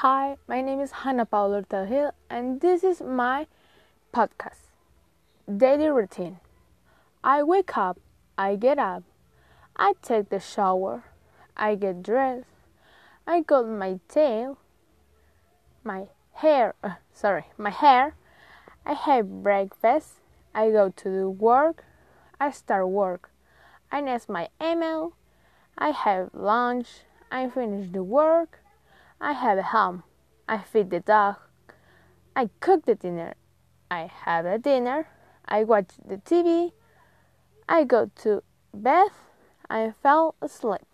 Hi, my name is Hannah Paula Hill, and this is my podcast, Daily Routine. I wake up, I get up, I take the shower, I get dressed, I cut my tail, my hair, uh, sorry, my hair, I have breakfast, I go to the work, I start work, I nest my email, I have lunch, I finish the work, I have a home, I feed the dog, I cook the dinner, I have a dinner, I watch the TV, I go to bed, I fell asleep.